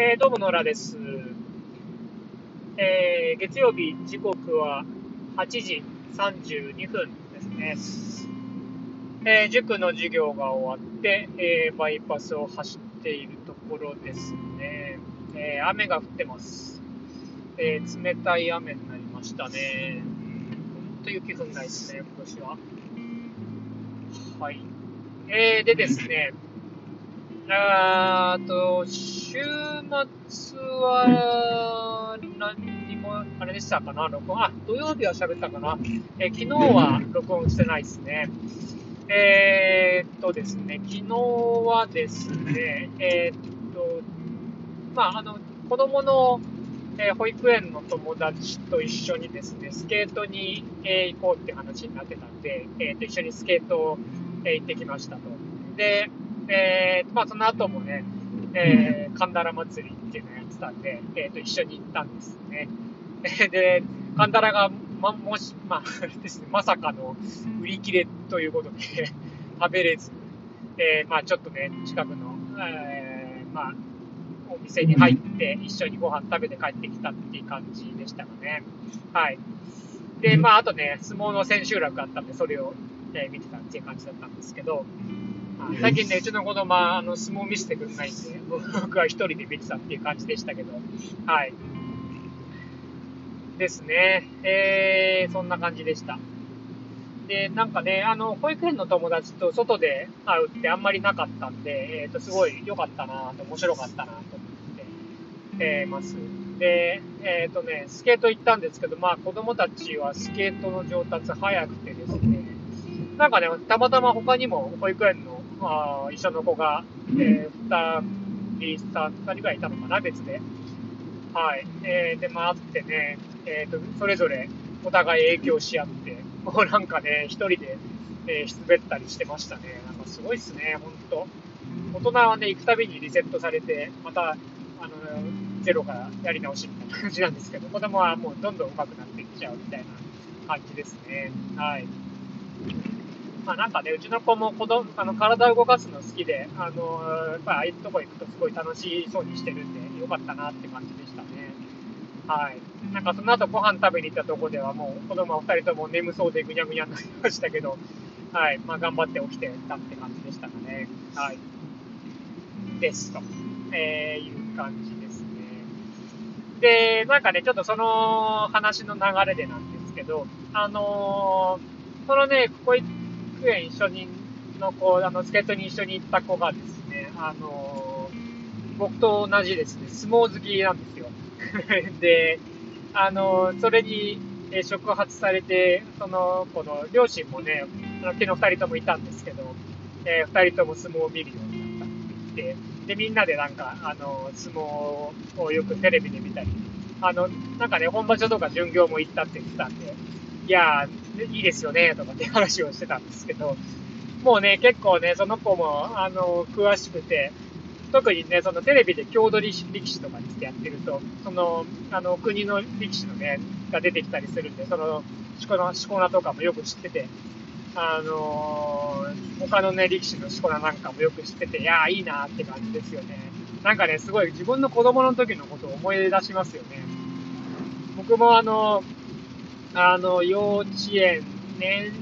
えー、どうも野良です。えー、月曜日、時刻は8時32分ですね。えー、塾の授業が終わって、え、バイパスを走っているところですね。え、雨が降ってます。え、冷たい雨になりましたね。ほんと雪降んないですね、今年は。はい。えー、でですね、あと、週末は、何にも、あれでしたかな、録音。あ、土曜日は喋ったかな。え昨日は録音してないですね。えー、っとですね、昨日はですね、えー、っと、まあ、あの、子供の、え、保育園の友達と一緒にですね、スケートに、え行こうって話になってたんで、えっと、一緒にスケートを、え行ってきましたと。で、えー、まあ、その後もね、えー、神田ら祭りっていうのをやってたんで、えっ、ー、と、一緒に行ったんですね。で、神田らが、ま、もし、まあ、ですね、まさかの売り切れということで 食べれず、えー、まあ、ちょっとね、近くの、えー、まあ、お店に入って一緒にご飯食べて帰ってきたっていう感じでしたかね。はい。で、まあ、あとね、相撲の千秋楽あったんで、それを、えー、見てたっていう感じだったんですけど、最近ね、うちの子供はあの相撲見せてくれないんで、僕は一人で見てたっていう感じでしたけど、はい。ですね。えー、そんな感じでした。で、なんかね、あの、保育園の友達と外で会うってあんまりなかったんで、えっ、ー、と、すごい良かったなと、面白かったなと思って、えー、ます。で、えっ、ー、とね、スケート行ったんですけど、まあ子供たちはスケートの上達早くてですね、なんかね、たまたま他にも保育園のまあ、一緒の子が、えー、二人、三人ぐらいいたのかな、別で。はい。えー、で、まあ、ってね、えっ、ー、と、それぞれお互い影響し合って、もうなんかね、一人で、えー、滑ったりしてましたね。なんかすごいっすね、ほんと。大人はね、行くたびにリセットされて、また、あの、ゼロからやり直しみたいな感じなんですけど、子供はもうどんどん上手くなっていっちゃうみたいな感じですね。はい。まあなんかね、うちの子も子供、あの、体を動かすの好きで、あの、やっぱりああいうとこ行くとすごい楽しそうにしてるんで、よかったなって感じでしたね。はい。なんかその後ご飯食べに行ったとこではもう子供は二人とも眠そうでぐにゃぐにゃになりましたけど、はい。まあ頑張って起きてたって感じでしたかね。はい。ですと、えー、いう感じですね。で、なんかね、ちょっとその話の流れでなんですけど、あのー、そのね、ここ行って、育園一緒にの子、あの、助っ人に一緒に行った子がですね、あの僕と同じですね、相撲好きなんですよ。で、あのそれに、え触発されて、その子の両親もね、昨日二人ともいたんですけど、えー、二人とも相撲を見るようになったって、で、みんなでなんか、あの、相撲をよくテレビで見たり、あの、なんかね、本場所とか巡業も行ったって言ってたんで、いやーいいですよね、とかって話をしてたんですけど、もうね、結構ね、その子も、あの、詳しくて、特にね、そのテレビで郷土力士とかにしてやってると、その、あの、国の力士のね、が出てきたりするんで、その、しこ名、しこ名とかもよく知ってて、あのー、他のね、力士のしこ名なんかもよく知ってて、いやーいいなーって感じですよね。なんかね、すごい自分の子供の時のことを思い出しますよね。僕もあのー、あの、幼稚園、年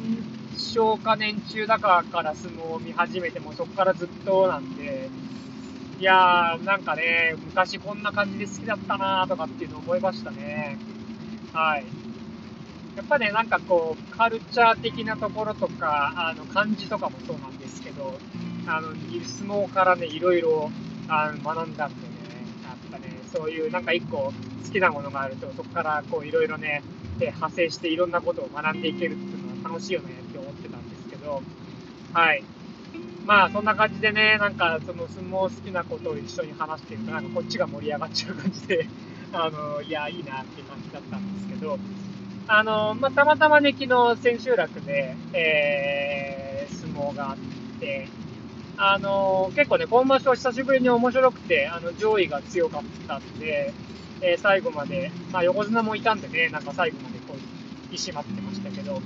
少か年中だかから相撲を見始めても、そこからずっとなんで、いやー、なんかね、昔こんな感じで好きだったなーとかっていうのを思いましたね。はい。やっぱね、なんかこう、カルチャー的なところとか、あの、漢字とかもそうなんですけど、あの、相撲からね、いろいろ、あの、学んだんで、そういうなんか一個好きなものがあると、そこからこう、いろいろね、で派生していろんなことを学んでいけるっていうのは楽しいよねって思ってたんですけど、はい。まあ、そんな感じでね、なんか、その相撲好きなことを一緒に話してると、なんかこっちが盛り上がっちゃう感じで、あの、いや、いいなっていう感じだったんですけど、あの、まあ、たまたまね、昨日千秋楽で、えー、相撲があって、あの、結構ね、今場所久しぶりに面白くて、あの、上位が強かったんで、えー、最後まで、まあ、横綱もいたんでね、なんか最後までこう、引き締まってましたけど、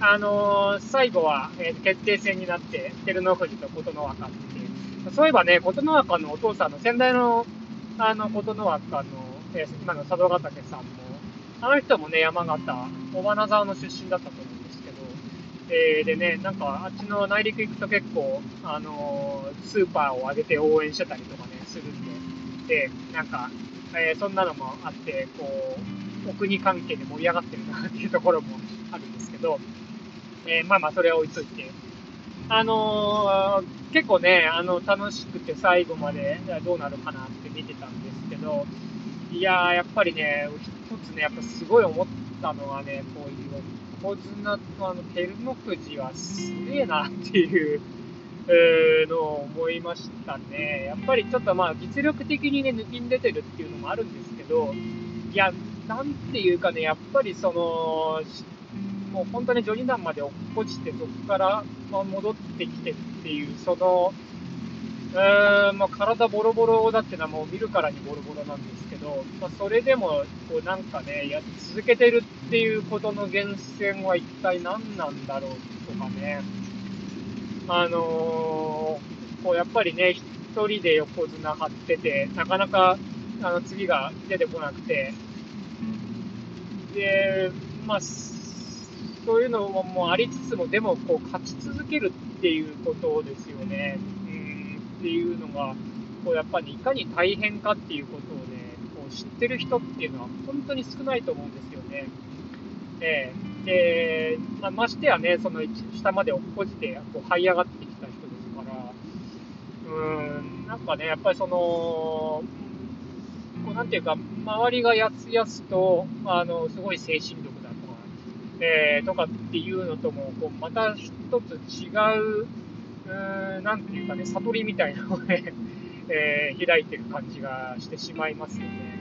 あのー、最後は、えー、決定戦になって、照ノ富士と琴ノ若って、そういえばね、琴ノ若のお父さんの先代の、あの、ことの枠、あの、えー、今の佐渡ヶ岳さんも、あの人もね、山形、小花沢の出身だったと、えー、でね、なんか、あっちの内陸行くと結構、あのー、スーパーを上げて応援してたりとかね、するんで、で、なんか、えー、そんなのもあって、こう、お国関係で盛り上がってるなっていうところもあるんですけど、え、まあまあ、それは置いといて、あの、結構ね、あの、楽しくて最後までどうなるかなって見てたんですけど、いやー、やっぱりね、一つね、やっぱすごい思ったのはね、こういう横綱とあの、照ノ富士はすげえなっていう、えー、のを思いましたね。やっぱりちょっとまあ実力的にね、抜きん出てるっていうのもあるんですけど、いや、なんていうかね、やっぱりその、もう本当に序二段まで落っこちて、そこから戻ってきてっていう、その、うー、まあ、体ボロボロだってのはもう見るからにボロボロなんですけど、まあ、それでも、こうなんかね、や続けてるっていうことの源泉は一体何なんだろうとかね、あのー、こうやっぱりね、一人で横綱張ってて、なかなか、あの、次が出てこなくて、で、まあ、そういうのもありつつも、でも、こう、勝ち続けるっていうことですよね。っていうのが、こうやっぱりいかに大変かっていうことをね、こう知ってる人っていうのは本当に少ないと思うんですよね。えー、で、まあ、ましてやね、その下まで落っこちてこう這い上がってきた人ですから、うーん、なんかね、やっぱりその、こうなんていうか、周りがやつやすと、あの、すごい精神力だとか、えー、とかっていうのとも、こう、また一つ違う、なんていうかね、悟りみたいなのをね、えー、開いてる感じがしてしまいますよね。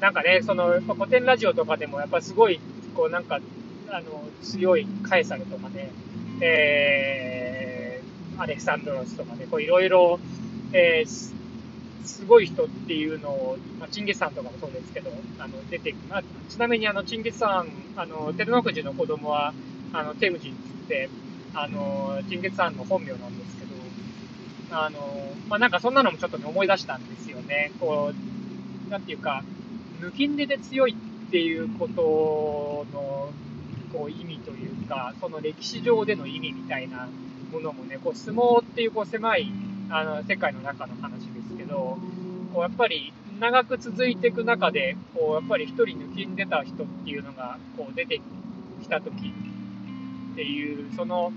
なんかね、その、やっぱ古典ラジオとかでも、やっぱすごい、こうなんか、あの、強いカエサルとかね、えー、アレクサンドロスとかね、こういろいろ、えー、すごい人っていうのを、まあ、チンギスさんとかもそうですけど、あの、出てまあ、ちなみにあの、チンギスさん、あの、照ノ富士の子供は、あの、テムジンって、あの、チンゲツさんの本名なんですけど、あの、まあ、なんかそんなのもちょっとね、思い出したんですよね。こう、なんていうか、抜きんでで強いっていうことの、こう、意味というか、その歴史上での意味みたいなものもね、こう、相撲っていうこう、狭い、あの、世界の中の話ですけど、こう、やっぱり、長く続いていく中で、こう、やっぱり一人抜きんでた人っていうのが、こう、出てきたときっていう、その、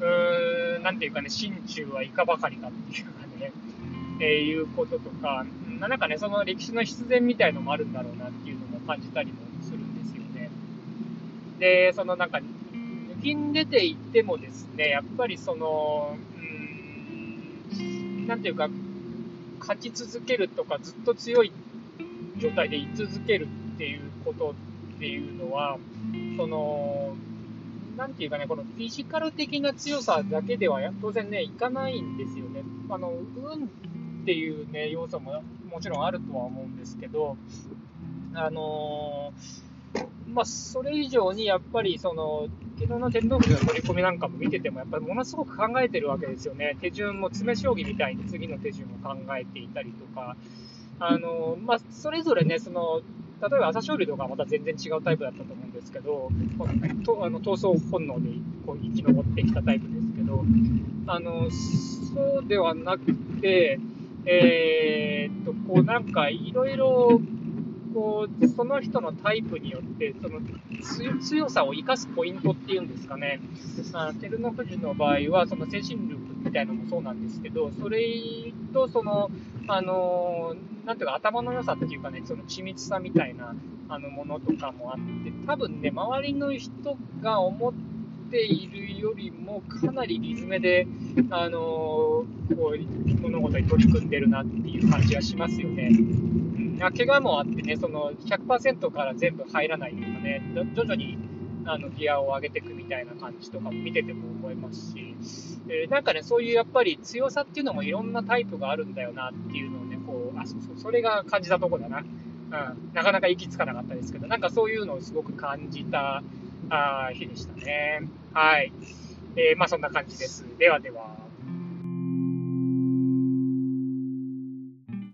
うーん、なんていうかね、心中はいかばかりかっていうかね、えー、いうこととか、なんかね、その歴史の必然みたいのもあるんだろうなっていうのも感じたりもするんですよね。で、そのなんか、抜きん出ていってもですね、やっぱりその、うーん、なんていうか、勝ち続けるとか、ずっと強い状態で居続けるっていうことっていうのは、その、なんていうかね、このフィジカル的な強さだけでは当然ね、いかないんですよね。あの、運っていうね、要素ももちろんあるとは思うんですけど、あのー、まあ、それ以上にやっぱり、その、昨日の天道部の取り込みなんかも見てても、やっぱりものすごく考えてるわけですよね。手順も詰将棋みたいに次の手順を考えていたりとか、あのー、まあ、それぞれね、その、例えば朝青龍とかはまた全然違うタイプだったと思うんですけど、とあの闘争本能でこう生き残ってきたタイプですけど、あのそうではなくて、えー、っと、こうなんかいろいろ、こう、その人のタイプによって、その強さを生かすポイントっていうんですかね。あ照ノ富士の場合は、その精神力みたいなのもそうなんですけど、それと、その、あのなんていうか頭の良さっていうかね、その緻密さみたいなあのものとかもあって、多分ね、周りの人が思っているよりもかなりリズムで、あのこう、物事に取り組んでるなっていう感じがしますよね。うん、怪我もあってね、その100%から全部入らないとかね、徐々にあのギアを上げていくみたいな感じとかも見てても思いますし、えー、なんかね、そういうやっぱり強さっていうのもいろんなタイプがあるんだよなっていうのをね、こう、あ、そうそう、それが感じたとこだな。うん、なかなか行き着かなかったですけど、なんかそういうのをすごく感じたあ日でしたね。はい。えー、まあそんな感じです。ではでは。